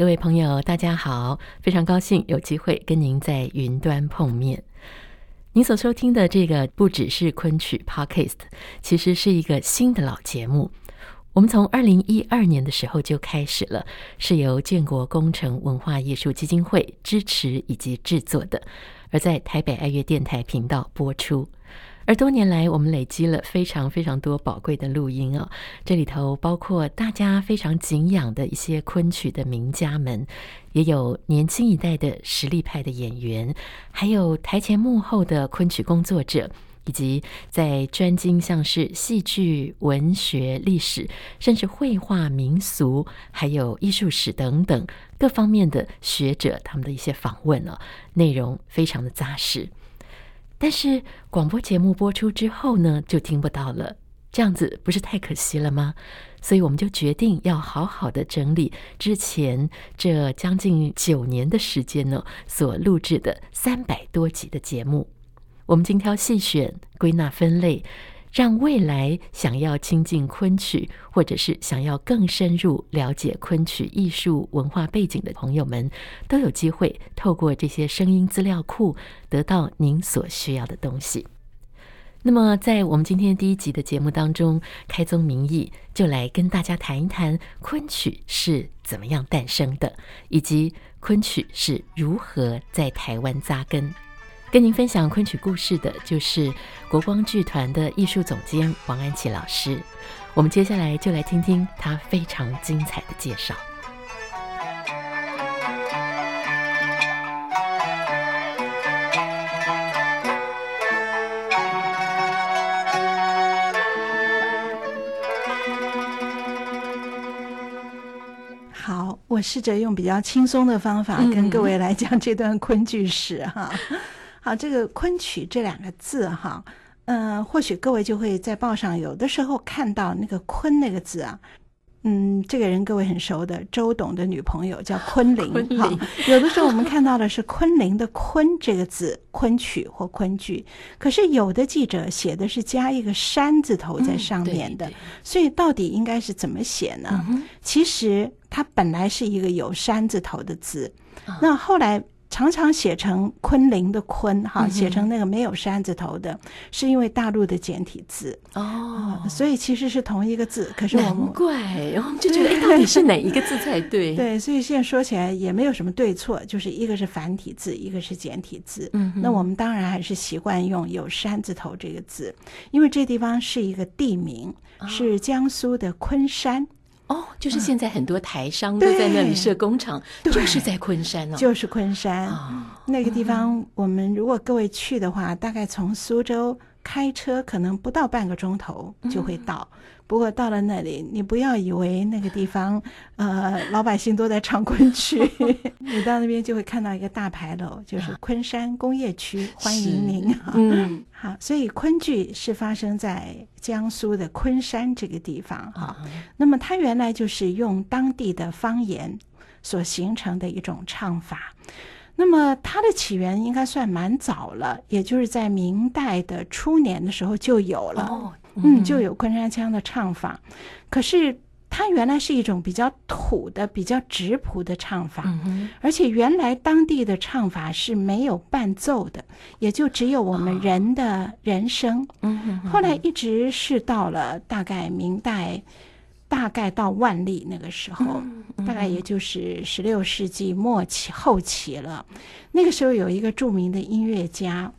各位朋友，大家好！非常高兴有机会跟您在云端碰面。您所收听的这个不只是昆曲 Podcast，其实是一个新的老节目。我们从二零一二年的时候就开始了，是由建国工程文化艺术基金会支持以及制作的，而在台北爱乐电台频道播出。而多年来，我们累积了非常非常多宝贵的录音哦。这里头包括大家非常敬仰的一些昆曲的名家们，也有年轻一代的实力派的演员，还有台前幕后的昆曲工作者，以及在专精像是戏剧、文学、历史，甚至绘画、民俗，还有艺术史等等各方面的学者，他们的一些访问哦，内容非常的扎实。但是广播节目播出之后呢，就听不到了，这样子不是太可惜了吗？所以我们就决定要好好的整理之前这将近九年的时间呢，所录制的三百多集的节目，我们精挑细选，归纳分类。让未来想要亲近昆曲，或者是想要更深入了解昆曲艺术文化背景的朋友们，都有机会透过这些声音资料库，得到您所需要的东西。那么，在我们今天第一集的节目当中，开宗明义就来跟大家谈一谈昆曲是怎么样诞生的，以及昆曲是如何在台湾扎根。跟您分享昆曲故事的，就是国光剧团的艺术总监王安琪老师。我们接下来就来听听他非常精彩的介绍。好，我试着用比较轻松的方法跟各位来讲这段昆剧史哈。好，这个昆曲这两个字哈，嗯、呃，或许各位就会在报上有的时候看到那个“昆”那个字啊，嗯，这个人各位很熟的，周董的女朋友叫昆凌。昆凌。好，有的时候我们看到的是昆凌的“昆”这个字，昆曲或昆剧，可是有的记者写的是加一个山字头在上面的，嗯、所以到底应该是怎么写呢？嗯、其实它本来是一个有山字头的字，嗯、那后来。常常写成昆凌的昆哈，写成那个没有山字头的，是因为大陆的简体字哦，所以其实是同一个字。可是我们难怪，我们就觉得哎，到底是哪一个字才对？对，所以现在说起来也没有什么对错，就是一个是繁体字，一个是简体字。嗯，那我们当然还是习惯用有山字头这个字，因为这地方是一个地名，是江苏的昆山。哦，就是现在很多台商都在那里设工厂，嗯、就是在昆山哦，就是昆山、哦、那个地方。我们如果各位去的话，嗯、大概从苏州开车可能不到半个钟头就会到。嗯不过到了那里，你不要以为那个地方，呃，老百姓都在唱昆曲。你到那边就会看到一个大牌楼，就是昆山工业区，欢迎您。嗯，好，所以昆剧是发生在江苏的昆山这个地方。哈，那么它原来就是用当地的方言所形成的一种唱法。那么它的起源应该算蛮早了，也就是在明代的初年的时候就有了。哦嗯，就有昆山腔的唱法，可是它原来是一种比较土的、比较直朴的唱法，而且原来当地的唱法是没有伴奏的，也就只有我们人的人声。嗯，后来一直是到了大概明代，大概到万历那个时候，大概也就是十六世纪末期后期了。那个时候有一个著名的音乐家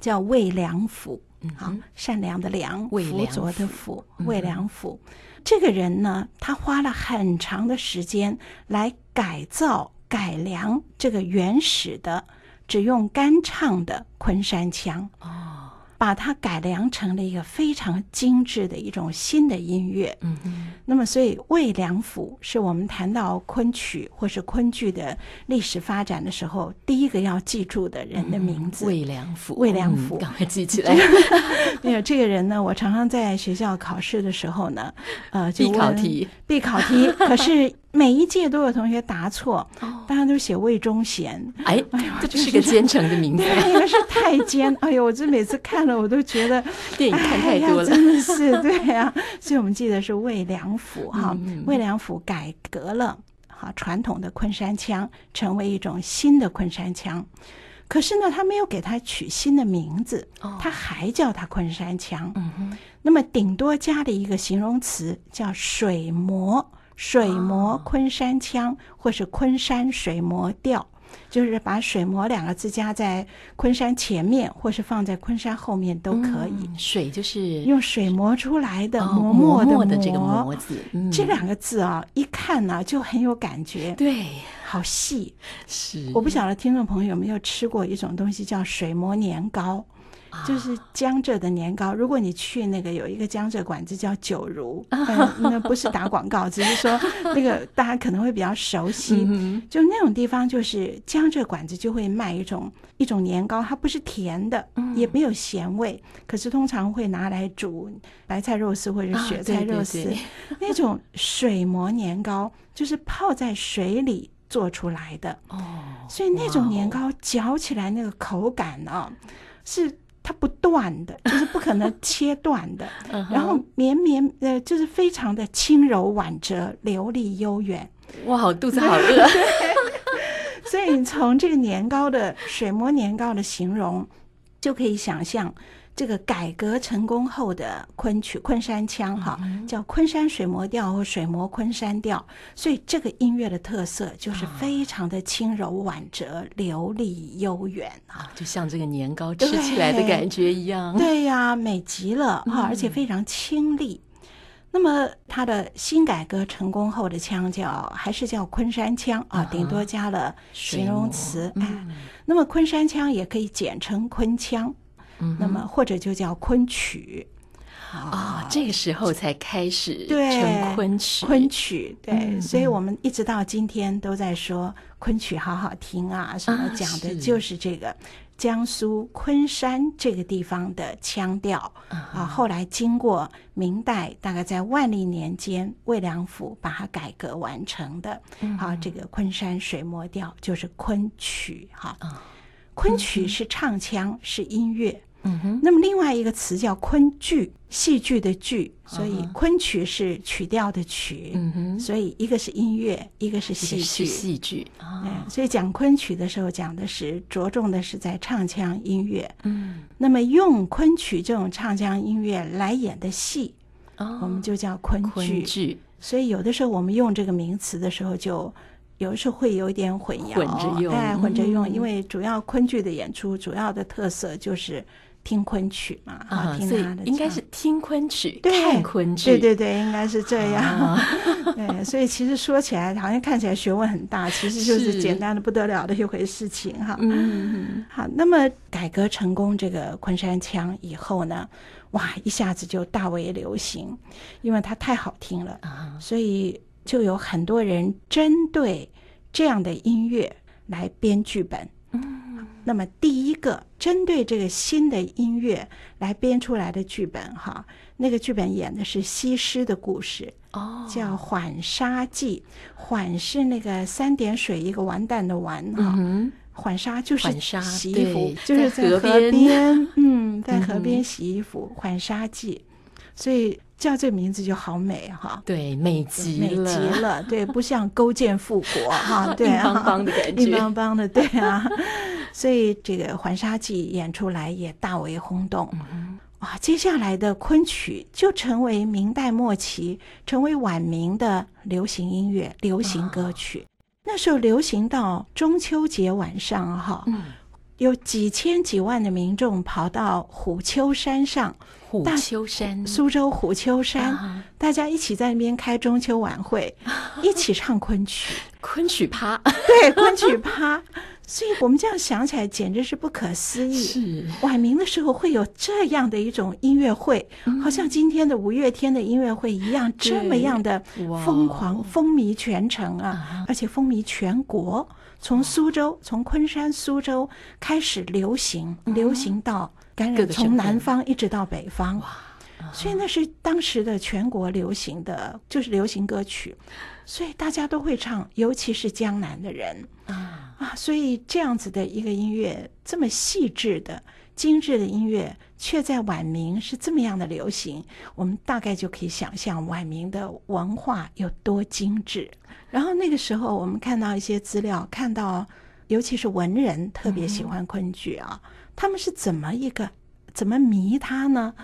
叫魏良辅。好，善良的良，辅佐的辅，魏良辅。这个人呢，他花了很长的时间来改造、改良这个原始的只用干唱的昆山腔。哦。把它改良成了一个非常精致的一种新的音乐。嗯嗯。那么，所以魏良辅是我们谈到昆曲或是昆剧的历史发展的时候，第一个要记住的人的名字。魏良辅。魏良辅，赶快记起来。没有这个人呢，我常常在学校考试的时候呢，呃，就必考题，必考题。可是。每一届都有同学答错，大家都写魏忠贤。哎，哎呀，这是个奸臣的名字，因为是太监。哎呦，我这每次看了，我都觉得电影看太多了，真的是对呀。所以我们记得是魏良辅哈，魏良辅改革了哈传统的昆山腔，成为一种新的昆山腔。可是呢，他没有给他取新的名字，他还叫他昆山腔。嗯哼，那么顶多加了一个形容词，叫水磨，水磨昆山腔，或是昆山水磨调。就是把“水磨”两个字加在昆山前面，或是放在昆山后面都可以。嗯、水就是用水磨出来的磨墨的磨，磨的这个“磨”字，嗯、这两个字啊，一看呢、啊、就很有感觉。对，好细。是，我不晓得听众朋友有没有吃过一种东西叫水磨年糕。就是江浙的年糕，如果你去那个有一个江浙馆子叫九如，嗯，那不是打广告，只是说 那个大家可能会比较熟悉。就那种地方，就是江浙馆子就会卖一种一种年糕，它不是甜的，也没有咸味，可是通常会拿来煮白菜肉丝或者雪菜肉丝。那种水磨年糕就是泡在水里做出来的哦，所以那种年糕嚼起来那个口感呢是。它不断的，就是不可能切断的，然后绵绵呃，就是非常的轻柔婉折、流利悠远。哇，我肚子好饿。所以你从这个年糕的水磨年糕的形容，就可以想象。这个改革成功后的昆曲昆山腔，哈，叫昆山水磨调或水磨昆山调，所以这个音乐的特色就是非常的轻柔婉折、流利悠远啊，就像这个年糕吃起来的感觉一样。对 呀、啊，美极了哈，而且非常清丽。嗯、那么它的新改革成功后的腔叫还是叫昆山腔啊，顶多加了形容词。那么昆山腔也可以简称昆腔。那么或者就叫昆曲啊、哦，这个时候才开始成昆曲。昆曲对，嗯、所以我们一直到今天都在说昆曲好好听啊，什么讲的就是这个江苏昆山这个地方的腔调啊。啊后来经过明代，大概在万历年间，魏良辅把它改革完成的。好、啊，这个昆山水磨调就是昆曲。哈，昆曲是唱腔，是音乐。嗯哼，那么另外一个词叫昆剧，戏剧的剧，所以昆曲是曲调的曲。嗯哼，所以一个是音乐，一个是戏剧。戏剧啊，所以讲昆曲的时候，讲的是着重的是在唱腔音乐。嗯，那么用昆曲这种唱腔音乐来演的戏，我们就叫昆剧。所以有的时候我们用这个名词的时候，就有的时候会有一点混淆，混着用，哎，混着用，因为主要昆剧的演出主要的特色就是。听昆曲嘛，啊，听他的，应该是听昆曲，对看昆曲，对对对，应该是这样。啊、对，所以其实说起来，好像看起来学问很大，其实就是简单的不得了的一回事情哈。嗯，好，那么改革成功这个昆山腔以后呢，哇，一下子就大为流行，因为它太好听了，啊、所以就有很多人针对这样的音乐来编剧本。嗯，那么第一个针对这个新的音乐来编出来的剧本，哈，那个剧本演的是西施的故事，哦，叫《浣纱记》。缓是那个三点水一个完蛋的完，哈、嗯，浣纱就是洗衣服，就是在河边，嗯，在河边洗衣服，《浣纱记》，所以。叫这名字就好美哈，对，美极了，美极了，对，不像勾践复国哈，对啊，硬邦邦的感觉，硬邦邦的，对啊，所以这个《浣纱记》演出来也大为轰动，嗯、哇，接下来的昆曲就成为明代末期成为晚明的流行音乐、流行歌曲，哦、那时候流行到中秋节晚上哈。嗯有几千几万的民众跑到虎丘山上，虎丘山，苏州虎丘山，啊、大家一起在那边开中秋晚会，啊、一起唱昆曲，昆曲趴，对，昆曲趴。所以我们这样想起来，简直是不可思议。是。晚明的时候会有这样的一种音乐会，嗯、好像今天的五月天的音乐会一样，这么样的疯狂，风靡全城啊，啊而且风靡全国。从苏州，从昆山、苏州开始流行，流行到感染从南方一直到北方，所以那是当时的全国流行的，就是流行歌曲，所以大家都会唱，尤其是江南的人。啊啊，所以这样子的一个音乐，这么细致的、精致的音乐，却在晚明是这么样的流行，我们大概就可以想象晚明的文化有多精致。然后那个时候，我们看到一些资料，看到尤其是文人特别喜欢昆剧啊，他们是怎么一个怎么迷他呢？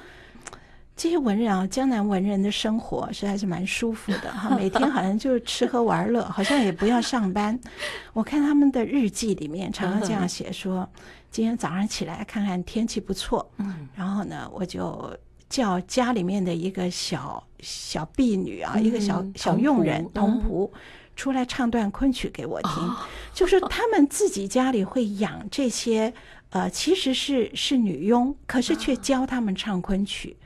这些文人啊，江南文人的生活是还是蛮舒服的哈，每天好像就吃喝玩乐，好像也不要上班。我看他们的日记里面常常这样写说：今天早上起来看看天气不错，嗯，然后呢，我就叫家里面的一个小小婢女啊，一个小小佣人童仆出来唱段昆曲给我听，就是他们自己家里会养这些呃，其实是是女佣，可是却教他们唱昆曲。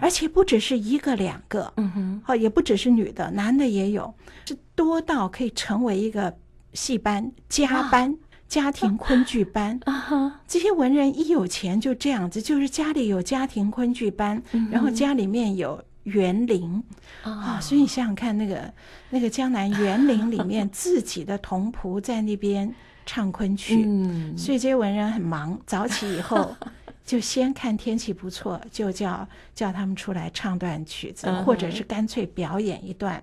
而且不只是一个两个，嗯哼，好，也不只是女的，男的也有，是多到可以成为一个戏班、家班、啊、家庭昆剧班。啊。哈！这些文人一有钱就这样子，就是家里有家庭昆剧班，嗯、然后家里面有园林。啊，所以你想想看，那个那个江南园林里面 自己的童仆在那边唱昆曲，嗯，所以这些文人很忙，早起以后。就先看天气不错，就叫叫他们出来唱段曲子，或者是干脆表演一段。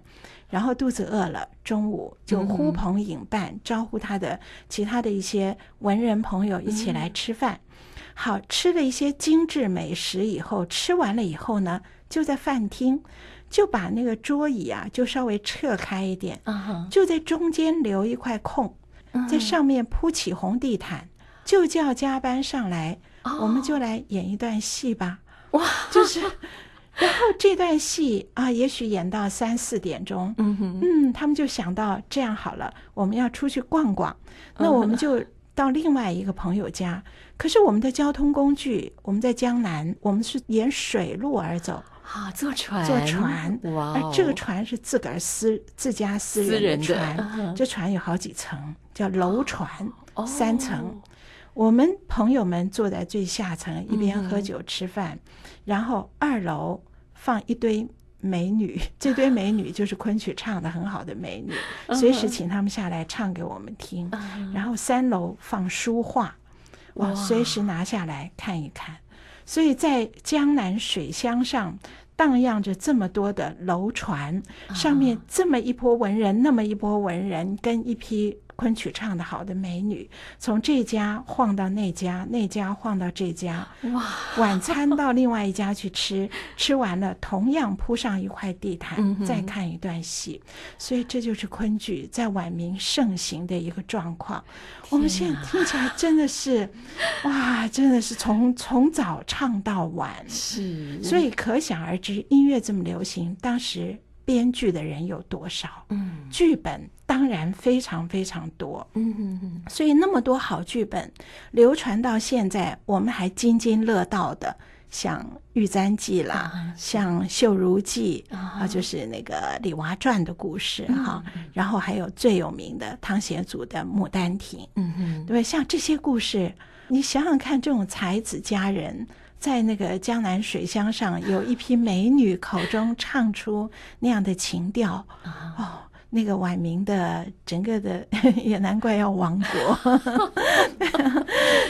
然后肚子饿了，中午就呼朋引伴，招呼他的其他的一些文人朋友一起来吃饭。好，吃了一些精致美食以后，吃完了以后呢，就在饭厅就把那个桌椅啊，就稍微撤开一点，就在中间留一块空，在上面铺起红地毯，就叫加班上来。我们就来演一段戏吧，哇！就是，然后这段戏啊，也许演到三四点钟，嗯哼嗯，他们就想到这样好了，我们要出去逛逛，那我们就到另外一个朋友家。可是我们的交通工具，我们在江南，我们是沿水路而走啊，坐船，坐船，哇！而这个船是自个儿私自家私人的船，这船有好几层，叫楼船，三层。我们朋友们坐在最下层，一边喝酒吃饭，嗯、然后二楼放一堆美女，这堆美女就是昆曲唱得很好的美女，嗯、随时请他们下来唱给我们听。嗯、然后三楼放书画，我随时拿下来看一看。所以在江南水乡上荡漾着这么多的楼船，上面这么一波文人，那么一波文人，跟一批。昆曲唱得好的美女，从这家晃到那家，那家晃到这家，哇！晚餐到另外一家去吃，吃完了同样铺上一块地毯，嗯、再看一段戏。所以这就是昆剧在晚明盛行的一个状况。啊、我们现在听起来真的是，哇，真的是从从早唱到晚，是。所以可想而知，音乐这么流行，当时。编剧的人有多少？嗯，剧本当然非常非常多。嗯嗯嗯，所以那么多好剧本流传到现在，我们还津津乐道的，像《玉簪记》啦，啊、像《绣如记》啊，就是那个李娃传的故事哈。嗯、然后还有最有名的汤显祖的《牡丹亭》。嗯嗯，对，像这些故事，你想想看，这种才子佳人。在那个江南水乡上，有一批美女口中唱出那样的情调，哦，那个晚明的整个的 也难怪要亡国，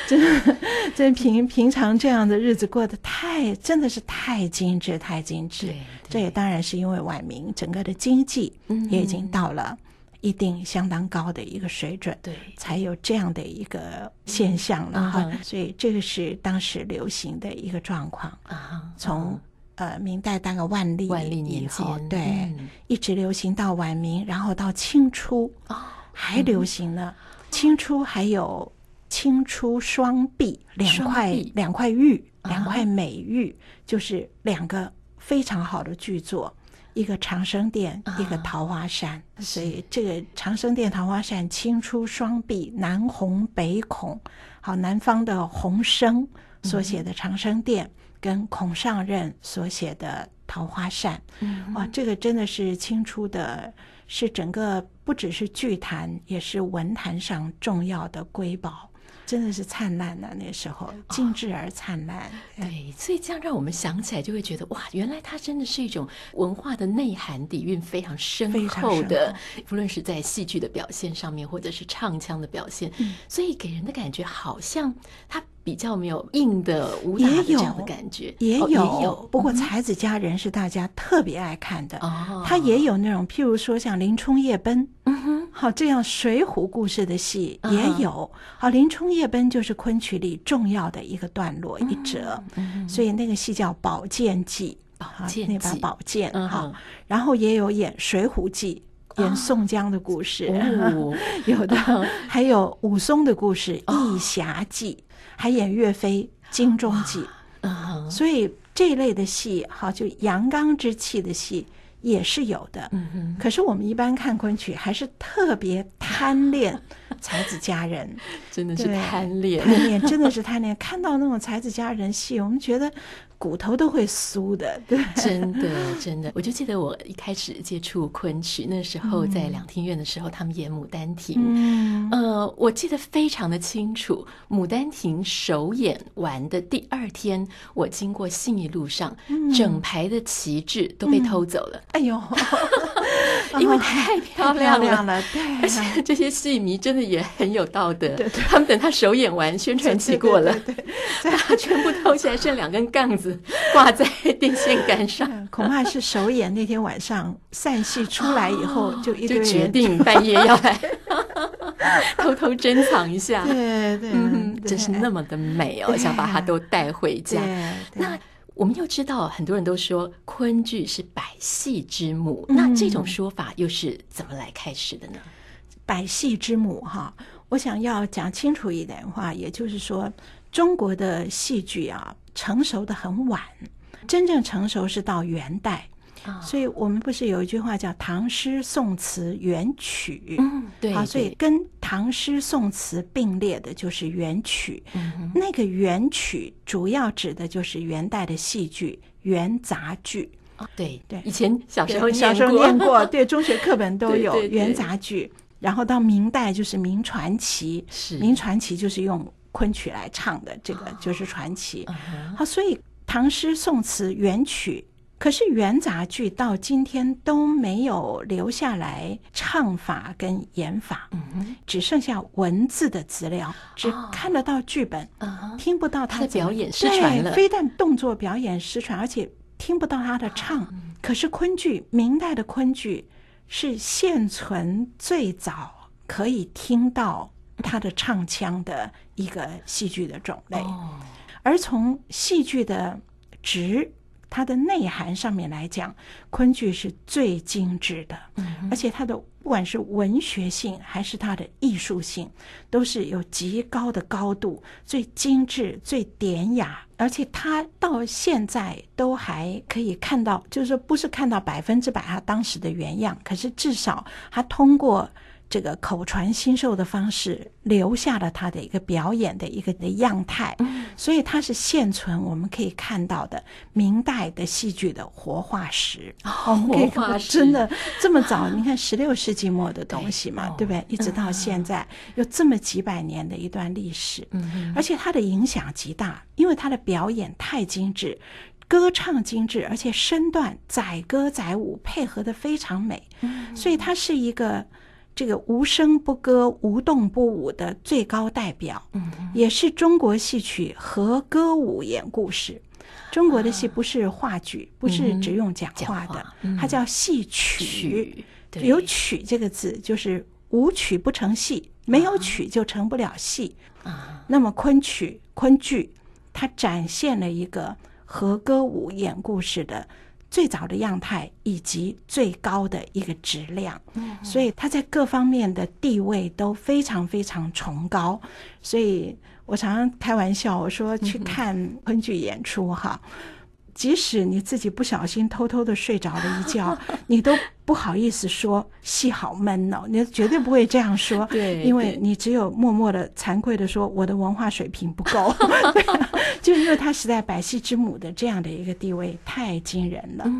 真的，真平平常这样的日子过得太真的是太精致，太精致。这也当然是因为晚明整个的经济也已经到了。一定相当高的一个水准，对，才有这样的一个现象了哈。所以这个是当时流行的一个状况啊。从呃明代大概万历万历年间，对，一直流行到晚明，然后到清初还流行呢。清初还有清初双璧两块两块玉，两块美玉，就是两个非常好的巨作。一个长生殿，一个桃花扇，啊、所以这个长生殿、桃花扇，清初双璧，南红北孔，好，南方的洪生所写的长生殿，嗯、跟孔尚任所写的桃花扇，嗯、哇，这个真的是清初的，是整个不只是剧坛，也是文坛上重要的瑰宝。真的是灿烂的那时候，精致而灿烂。哦、对，所以这样让我们想起来，就会觉得哇，原来它真的是一种文化的内涵底蕴非常深厚的，不论是在戏剧的表现上面，或者是唱腔的表现，嗯、所以给人的感觉好像它。比较没有硬的武打的这样的感觉，也有，也有。不过才子佳人是大家特别爱看的，他也有那种，譬如说像林冲夜奔，好，这样水浒故事的戏也有。好，林冲夜奔就是昆曲里重要的一个段落一折，所以那个戏叫《宝剑记》，好，那把宝剑好，然后也有演《水浒记》，演宋江的故事，有的。还有武松的故事《义侠记》，还演岳飞《精忠记》，所以这一类的戏，好，就阳刚之气的戏。也是有的，嗯哼。可是我们一般看昆曲，还是特别贪恋 才子佳人，真的是贪恋，贪恋，真的是贪恋。看到那种才子佳人戏，我们觉得。骨头都会酥的，对，真的真的。我就记得我一开始接触昆曲，那时候在两厅院的时候，他们演《牡丹亭》，嗯，呃，我记得非常的清楚。《牡丹亭》首演完的第二天，我经过信义路上，整排的旗帜都被偷走了。哎呦，因为太漂亮了，对，而且这些戏迷真的也很有道德，他们等他首演完，宣传期过了，对，把它 全部偷起来，剩两根杠子。挂在电线杆上，恐怕是首演那天晚上散戏出来以后，就一就决 定半夜要来偷偷珍藏一下。对对，嗯，真是那么的美哦，想把它都带回家。那我们又知道，很多人都说昆剧是百戏之母，那这种说法又是怎么来开始的呢？百戏之母哈，我想要讲清楚一点的话，也就是说，中国的戏剧啊。成熟的很晚，真正成熟是到元代，哦、所以我们不是有一句话叫“唐诗宋词元曲”？嗯，对，啊，所以跟唐诗宋词并列的就是元曲。嗯，那个元曲主要指的就是元代的戏剧元杂剧。哦、对对，以前小时候小时候念过，对，中学课本都 有元杂剧。然后到明代就是明传奇，是明传奇就是用。昆曲来唱的这个就是传奇，好，所以唐诗宋词元曲，可是元杂剧到今天都没有留下来唱法跟演法，只剩下文字的资料，只看得到剧本，听不到他的表演失传了。非但动作表演失传，而且听不到他的唱。可是昆剧，明代的昆剧是现存最早可以听到。他的唱腔的一个戏剧的种类，而从戏剧的质、它的内涵上面来讲，昆剧是最精致的，而且它的不管是文学性还是它的艺术性，都是有极高的高度，最精致、最典雅，而且它到现在都还可以看到，就是说不是看到百分之百它当时的原样，可是至少它通过。这个口传心授的方式留下了他的一个表演的一个的样态，所以它是现存我们可以看到的明代的戏剧的活化石。我们可以看真的这么早，你看十六世纪末的东西嘛，对不对？一直到现在有这么几百年的一段历史，而且它的影响极大，因为它的表演太精致，歌唱精致，而且身段载歌载舞配合的非常美，所以它是一个。这个无声不歌、无动不舞的最高代表，也是中国戏曲和歌舞演故事。中国的戏不是话剧，不是只用讲话的，它叫戏曲。有曲这个字，就是无曲不成戏，没有曲就成不了戏。啊那么昆曲、昆剧，它展现了一个和歌舞演故事的。最早的样态以及最高的一个质量，所以它在各方面的地位都非常非常崇高。所以我常常开玩笑，我说去看昆剧演出哈。即使你自己不小心偷偷的睡着了一觉，你都不好意思说戏好闷哦，你绝对不会这样说，对，因为你只有默默的惭愧的说我的文化水平不够，就因为他实在百戏之母的这样的一个地位太惊人了，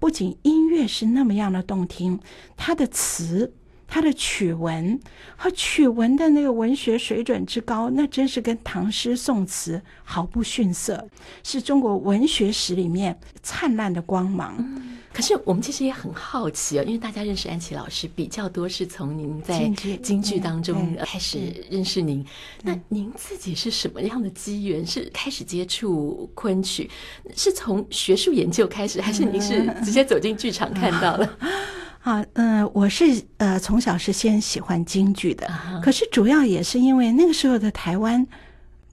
不仅音乐是那么样的动听，他的词。他的曲文和曲文的那个文学水准之高，那真是跟唐诗宋词毫不逊色，是中国文学史里面灿烂的光芒。嗯，可是我们其实也很好奇啊，因为大家认识安琪老师比较多是从您在京剧当中开始认识您。那您自己是什么样的机缘是开始接触昆曲？是从学术研究开始，还是您是 直接走进剧场看到了？啊，嗯、呃，我是呃从小是先喜欢京剧的，uh. 可是主要也是因为那个时候的台湾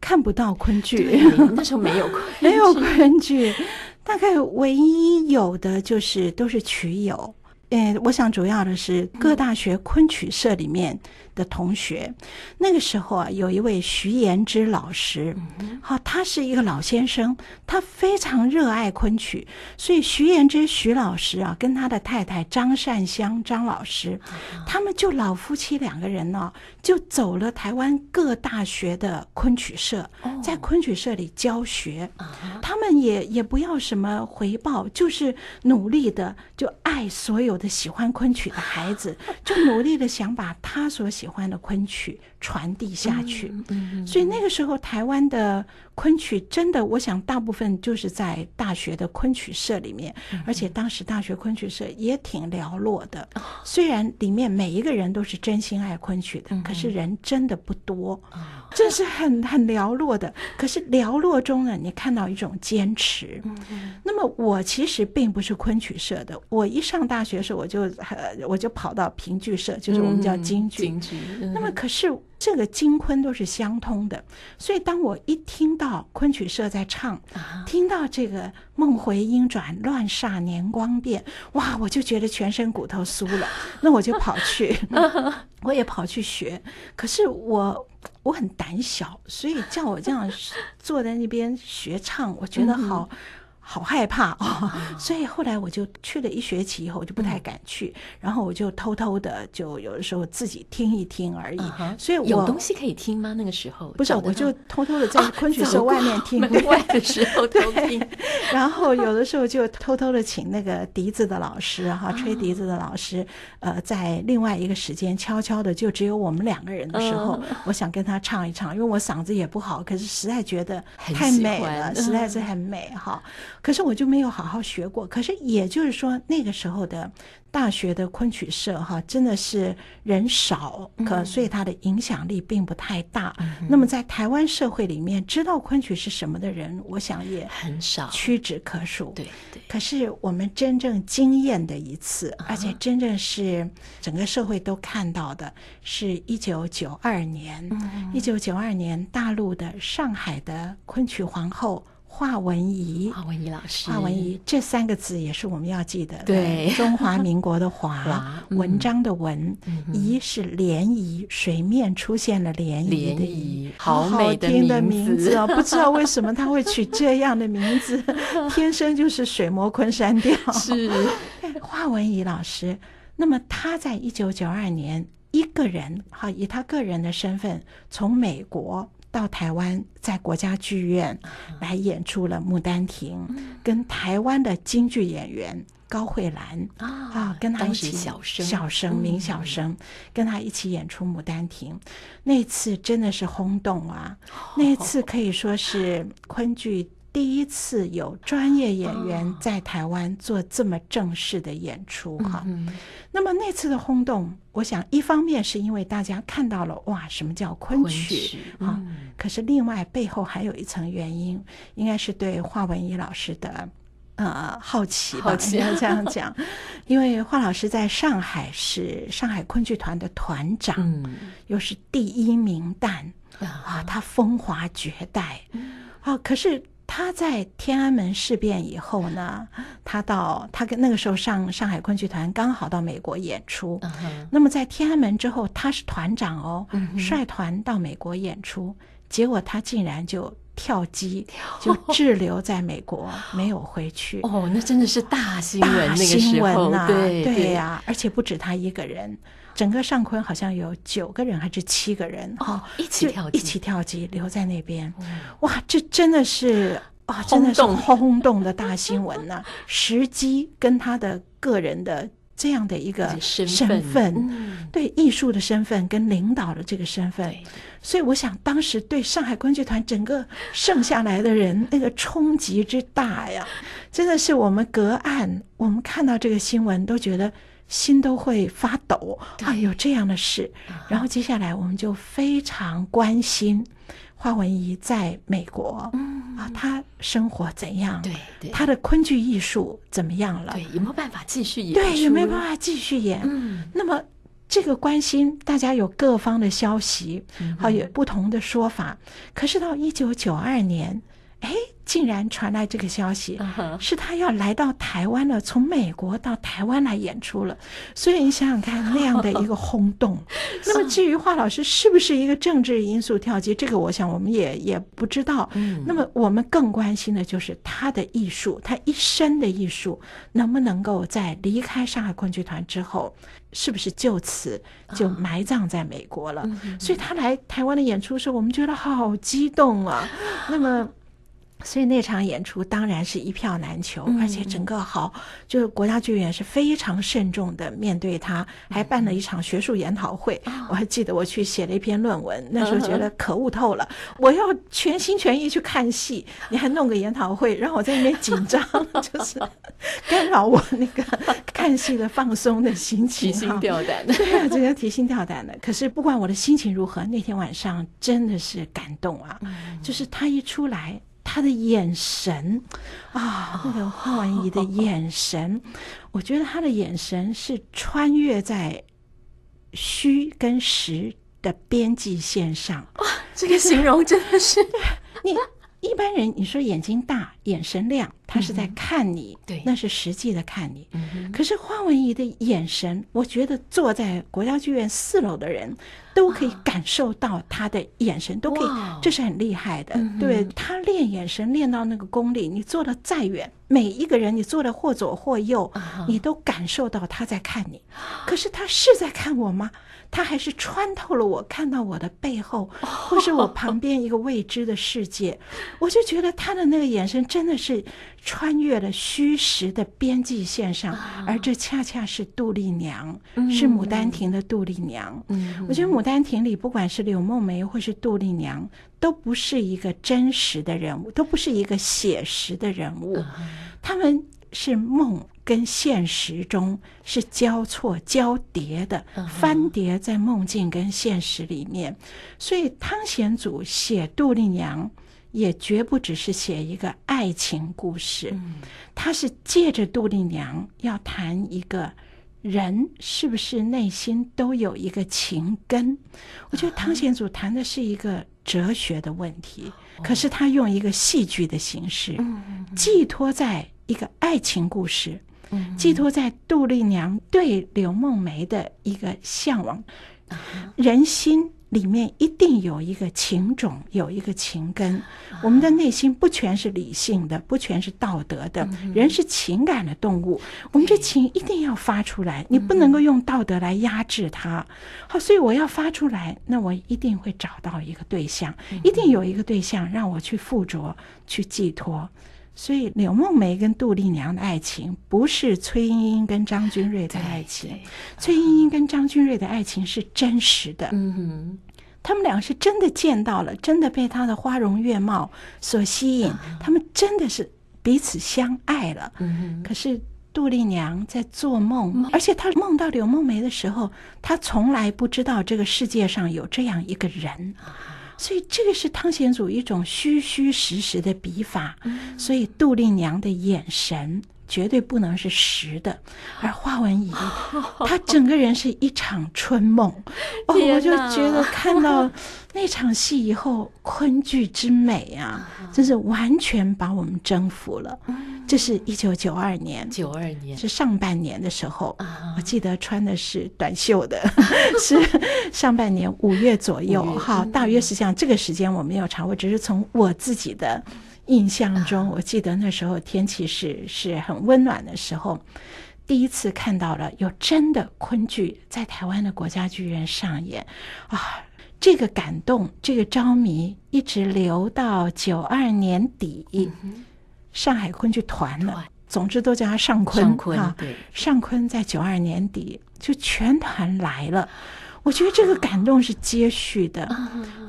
看不到昆剧，那时候没有昆 没有昆剧，大概唯一有的就是都是曲友。嗯，我想主要的是各大学昆曲社里面的同学，嗯、那个时候啊，有一位徐延之老师，好、嗯，他是一个老先生，他非常热爱昆曲，所以徐延之徐老师啊，跟他的太太张善香张老师，嗯、他们就老夫妻两个人呢、啊，就走了台湾各大学的昆曲社，在昆曲社里教学，哦、他们也也不要什么回报，就是努力的就爱所有的喜欢昆曲的孩子，就努力的想把他所喜欢的昆曲传递下去。所以那个时候，台湾的昆曲真的，我想大部分就是在大学的昆曲社里面，而且当时大学昆曲社也挺寥落的。虽然里面每一个人都是真心爱昆曲的，可是人真的不多，这是很 很寥落的。可是寥落中呢，你看到一种坚持。那么我其实并不是昆曲社的，我一上大学的时候，我就呃我就跑到评剧社，就是我们叫京剧。京剧。那么可是。这个京昆都是相通的，所以当我一听到昆曲社在唱，听到这个“梦回莺转，乱煞年光变”，哇，我就觉得全身骨头酥了。那我就跑去，我也跑去学。可是我我很胆小，所以叫我这样坐在那边学唱，我觉得好。好害怕哦，所以后来我就去了一学期以后，我就不太敢去，然后我就偷偷的，就有的时候自己听一听而已。所以我有东西可以听吗？那个时候不是，我就偷偷的在昆曲社 外面听，门 外的时候偷听。然后有的时候就偷偷的请那个笛子的老师哈，吹笛子的老师，呃，在另外一个时间悄悄的，就只有我们两个人的时候，我想跟他唱一唱，因为我嗓子也不好，可是实在觉得太美了，实在是很美哈。可是我就没有好好学过。可是也就是说，那个时候的大学的昆曲社哈，真的是人少，可所以它的影响力并不太大。嗯、那么在台湾社会里面，知道昆曲是什么的人，我想也很少，屈指可数。对对。可是我们真正惊艳的一次，而且真正是整个社会都看到的，是一九九二年。一九九二年，大陆的上海的昆曲皇后。华文怡，华文怡老师，华文怡这三个字也是我们要记得的。对，中华民国的华，文章的文，怡是涟漪，水面出现了涟漪的漪，好好听的名字哦！不知道为什么他会取这样的名字，天生就是水磨昆山调。是，华文怡老师，那么他在一九九二年一个人，哈，以他个人的身份从美国。到台湾，在国家剧院来演出了《牡丹亭》，跟台湾的京剧演员高慧兰啊，跟他一起小生小生名小生，跟他一起演出《牡丹亭》，那次真的是轰动啊！那次可以说是昆剧。第一次有专业演员在台湾做这么正式的演出哈，嗯、那么那次的轰动，我想一方面是因为大家看到了哇，什么叫昆曲啊？可是另外背后还有一层原因，应该是对华文怡老师的呃好奇吧，好奇。要这样讲，因为华老师在上海是上海昆剧团的团长，嗯、又是第一名旦啊，他风华绝代。啊，可是。他在天安门事变以后呢，他到他跟那个时候上上海昆剧团刚好到美国演出。Uh huh. 那么在天安门之后，他是团长哦，uh. 率团到美国演出，结果他竟然就跳机，就滞留在美国，没有回去。哦，oh, 那真的是大新闻，大新闻啊！对对呀，而且不止他一个人。整个上昆好像有九个人还是七个人哦，一起跳一起跳机留在那边，哇，这真的是啊，真的是轰动的大新闻呐！时机跟他的个人的这样的一个身份，对艺术的身份跟领导的这个身份，所以我想当时对上海昆剧团整个剩下来的人 那个冲击之大呀，真的是我们隔岸我们看到这个新闻都觉得。心都会发抖，啊，有这样的事。然后接下来我们就非常关心华文怡在美国，啊，他生活怎样？对对，他的昆剧艺术怎么样了？对，有没有办法继续演？对，有没有办法继续演？嗯，那么这个关心，大家有各方的消息，好，有不同的说法。可是到一九九二年，哎。竟然传来这个消息，是他要来到台湾了，从美国到台湾来演出了。所以你想想看，那样的一个轰动。那么至于华老师是不是一个政治因素跳级，这个我想我们也也不知道。那么我们更关心的就是他的艺术，他一生的艺术能不能够在离开上海昆剧团之后，是不是就此就埋葬在美国了？所以他来台湾的演出时候，我们觉得好激动啊。那么。所以那场演出当然是一票难求，嗯、而且整个好，就是国家剧院是非常慎重的面对他，还办了一场学术研讨会。嗯、我还记得我去写了一篇论文，那时候觉得可恶透了，嗯、我要全心全意去看戏，你还弄个研讨会，让我在那边紧张，就是 干扰我那个看戏的放松的心情，提心吊胆的。对啊，这个提心吊胆的。可是不管我的心情如何，那天晚上真的是感动啊，嗯、就是他一出来。他的眼神啊，那个花文怡的眼神，我觉得他的眼神是穿越在虚跟实的边际线上。哇，这个形容真的是 你。一般人你说眼睛大、眼神亮，他是在看你，对，那是实际的看你。可是花文怡的眼神，我觉得坐在国家剧院四楼的人都可以感受到他的眼神，都可以，这是很厉害的。对，他练眼神练到那个功力，你坐的再远，每一个人你坐的或左或右，你都感受到他在看你。可是他是在看我吗？他还是穿透了我，看到我的背后，或是我旁边一个未知的世界，我就觉得他的那个眼神真的是穿越了虚实的边际线上，而这恰恰是杜丽娘，是《牡丹亭》的杜丽娘。我觉得《牡丹亭》里不管是柳梦梅或是杜丽娘，都不是一个真实的人物，都不是一个写实的人物，他们是梦。跟现实中是交错交叠的，翻叠在梦境跟现实里面。所以汤显祖写杜丽娘，也绝不只是写一个爱情故事，他是借着杜丽娘要谈一个人是不是内心都有一个情根。我觉得汤显祖谈的是一个哲学的问题，可是他用一个戏剧的形式，寄托在一个爱情故事。寄托在杜丽娘对刘梦梅的一个向往，人心里面一定有一个情种，有一个情根。我们的内心不全是理性的，不全是道德的，人是情感的动物。我们这情一定要发出来，你不能够用道德来压制它。好，所以我要发出来，那我一定会找到一个对象，一定有一个对象让我去附着，去寄托。所以柳梦梅跟杜丽娘的爱情不是崔莺莺跟张君瑞的爱情，崔莺莺跟张君瑞的爱情是真实的。嗯哼，他们俩是真的见到了，真的被他的花容月貌所吸引，他们真的是彼此相爱了。嗯哼，可是杜丽娘在做梦，而且她梦到柳梦梅的时候，她从来不知道这个世界上有这样一个人。所以这个是汤显祖一种虚虚实实的笔法，所以杜丽娘的眼神绝对不能是实的，而华文怡她 整个人是一场春梦，哦，我就觉得看到 那场戏以后，昆剧之美啊，真是完全把我们征服了。这是一九九二年，九二年。是上半年的时候，我记得穿的是短袖的，是上半年五月左右，哈，大约是这样。这个时间我没有查，我只是从我自己的印象中，我记得那时候天气是是很温暖的时候，第一次看到了有真的昆剧在台湾的国家剧院上演啊，这个感动，这个着迷，一直留到九二年底。上海昆剧团了，总之都叫他上昆上昆啊。上昆在九二年底就全团来了，我觉得这个感动是接续的。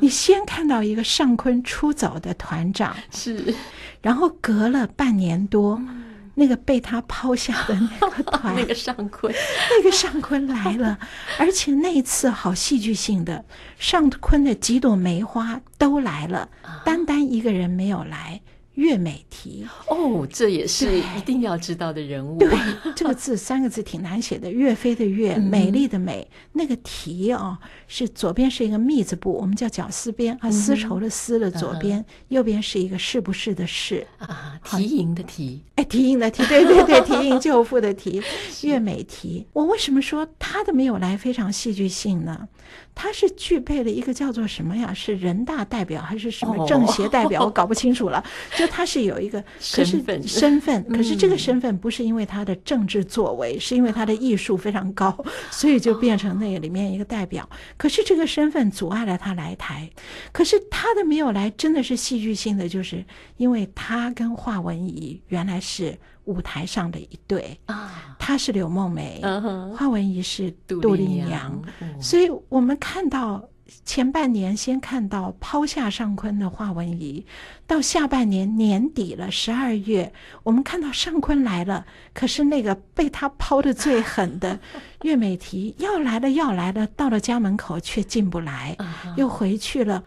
你先看到一个上昆出走的团长是，然后隔了半年多，那个被他抛下的那个团，那个上昆，那个上坤来了，而且那一次好戏剧性的，上坤的几朵梅花都来了，单单一个人没有来。岳美缇哦，这也是一定要知道的人物。对，这个字三个字挺难写的，岳飞的岳，美丽的美，那个缇啊，是左边是一个密字部，我们叫绞丝边啊，丝绸的丝的左边，右边是一个是不是的是。啊，提营的提，哎，提营的提，对对对，提营 救父的提，岳美缇。我为什么说他的没有来非常戏剧性呢？他是具备了一个叫做什么呀？是人大代表还是什么政协代表？我搞不清楚了。就他是有一个 可是身份，可是这个身份不是因为他的政治作为，是因为他的艺术非常高，所以就变成那个里面一个代表。可是这个身份阻碍了他来台。可是他的没有来真的是戏剧性的，就是因为他跟华文怡原来是舞台上的一对。啊，她是柳梦梅，华文怡是杜丽娘，所以我们。看到前半年，先看到抛下上坤的华文怡，到下半年年底了，十二月，我们看到上坤来了，可是那个被他抛的最狠的 岳美缇要来了，要来了，到了家门口却进不来，又回去了。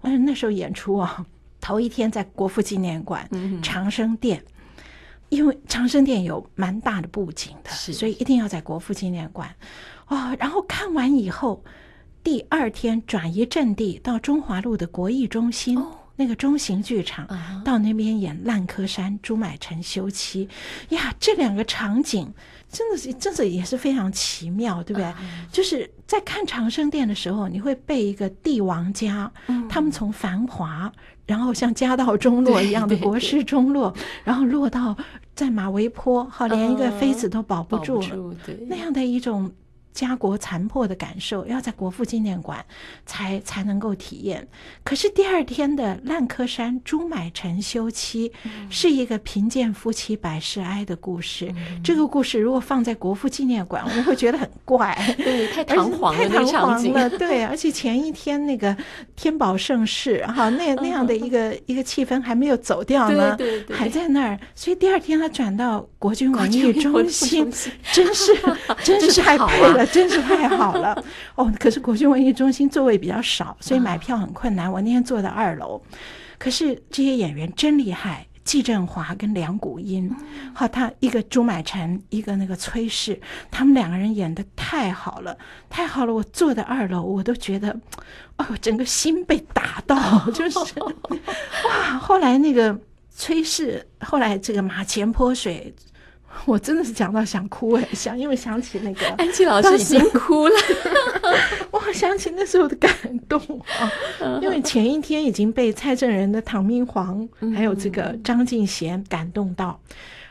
我那时候演出啊，头一天在国父纪念馆长生殿，因为长生殿有蛮大的布景的，所以一定要在国父纪念馆。哦，然后看完以后。第二天转移阵地到中华路的国艺中心，哦、那个中型剧场，啊、到那边演《烂柯山》朱买臣休妻呀，这两个场景真的是真的也是非常奇妙，对不对？啊、就是在看长生殿的时候，你会被一个帝王家，嗯、他们从繁华，然后像家道中落一样的 国势中落，然后落到在马嵬坡，好连一个妃子都保不住那样的一种。家国残破的感受，要在国父纪念馆才才能够体验。可是第二天的烂柯山朱买臣休妻，是一个贫贱夫妻百事哀的故事。嗯、这个故事如果放在国父纪念馆，我们会觉得很怪，对，太堂皇了，太堂皇了。对，而且前一天那个天宝盛世，哈，那那样的一个一个气氛还没有走掉呢，对对对，还在那儿。所以第二天他转到国军文艺中心，真是 真是太配了。真是太好了哦！可是国军文艺中心座位比较少，所以买票很困难。我那天坐在二楼，可是这些演员真厉害，季振华跟梁谷音，好，他一个朱买臣，一个那个崔氏，他们两个人演的太好了，太好了！我坐在二楼，我都觉得，哦，整个心被打到，就是 哇！后来那个崔氏，后来这个马前泼水。我真的是讲到想哭哎，想因为想起那个安琪老师已经哭了，我想起那时候的感动啊，因为前一天已经被蔡正仁的《唐明皇》还有这个张敬贤感动到，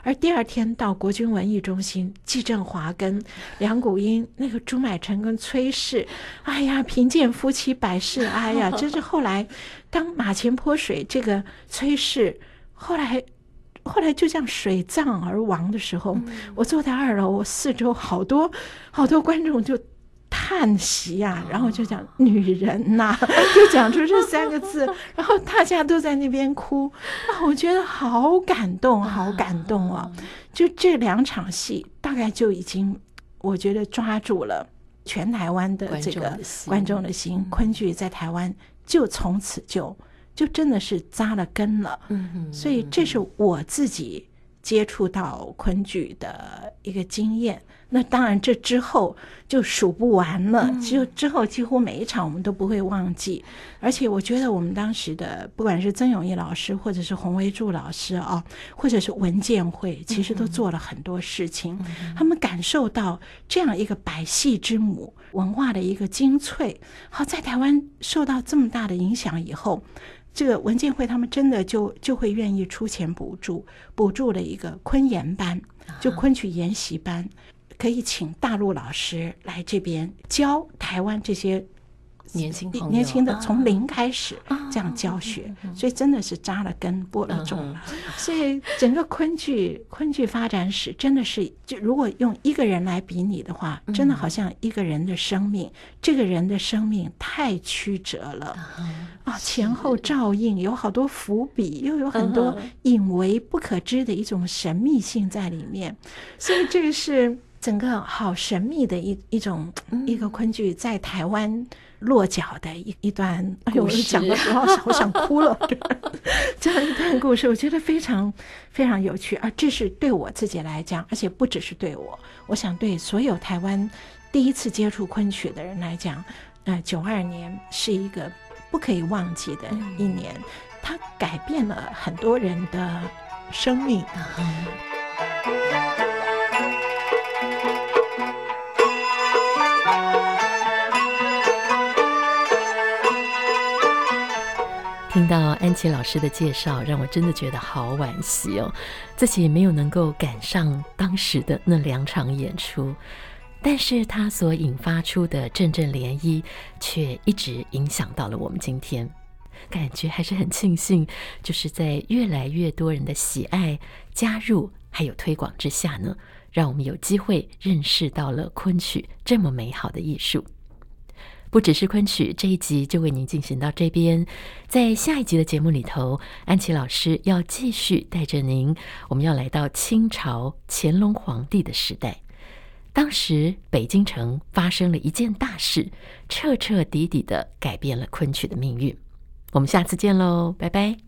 而第二天到国军文艺中心，季振华跟梁谷英那个朱买臣跟崔氏，哎呀，贫贱夫妻百事哀呀，真是后来当马前泼水这个崔氏后来。后来就这样水葬而亡的时候，嗯、我坐在二楼，我四周好多好多观众就叹息呀、啊，然后就讲“女人呐、啊 ”，就讲出这三个字，然后大家都在那边哭啊，我觉得好感动，好感动啊！就这两场戏，大概就已经我觉得抓住了全台湾的这个观众的心，昆剧在台湾就从此就。就真的是扎了根了，嗯哼，所以这是我自己接触到昆剧的一个经验。那当然，这之后就数不完了。就之后几乎每一场我们都不会忘记。而且我觉得我们当时的不管是曾永义老师，或者是洪维柱老师啊，或者是文建会，其实都做了很多事情。他们感受到这样一个百戏之母文化的一个精粹，好，在台湾受到这么大的影响以后。这个文建会他们真的就就会愿意出钱补助，补助了一个昆研班，就昆曲研习班，可以请大陆老师来这边教台湾这些。年轻年轻的从零开始这样教学，所以真的是扎了根、播了种了。所以整个昆剧昆剧发展史真的是，就如果用一个人来比拟的话，真的好像一个人的生命。这个人的生命太曲折了啊，前后照应，有好多伏笔，又有很多隐微不可知的一种神秘性在里面。所以这个是。整个好神秘的一一种一个昆剧在台湾落脚的一一段，哎呦，我讲的时候好想哭了。这样一段故事，我觉得非常非常有趣，而这是对我自己来讲，而且不只是对我，我想对所有台湾第一次接触昆曲的人来讲，呃，九二年是一个不可以忘记的一年，它改变了很多人的生命。听到安琪老师的介绍，让我真的觉得好惋惜哦，自己没有能够赶上当时的那两场演出，但是他所引发出的阵阵涟漪，却一直影响到了我们今天。感觉还是很庆幸，就是在越来越多人的喜爱、加入还有推广之下呢，让我们有机会认识到了昆曲这么美好的艺术。不只是昆曲，这一集就为您进行到这边。在下一集的节目里头，安琪老师要继续带着您，我们要来到清朝乾隆皇帝的时代。当时北京城发生了一件大事，彻彻底底的改变了昆曲的命运。我们下次见喽，拜拜。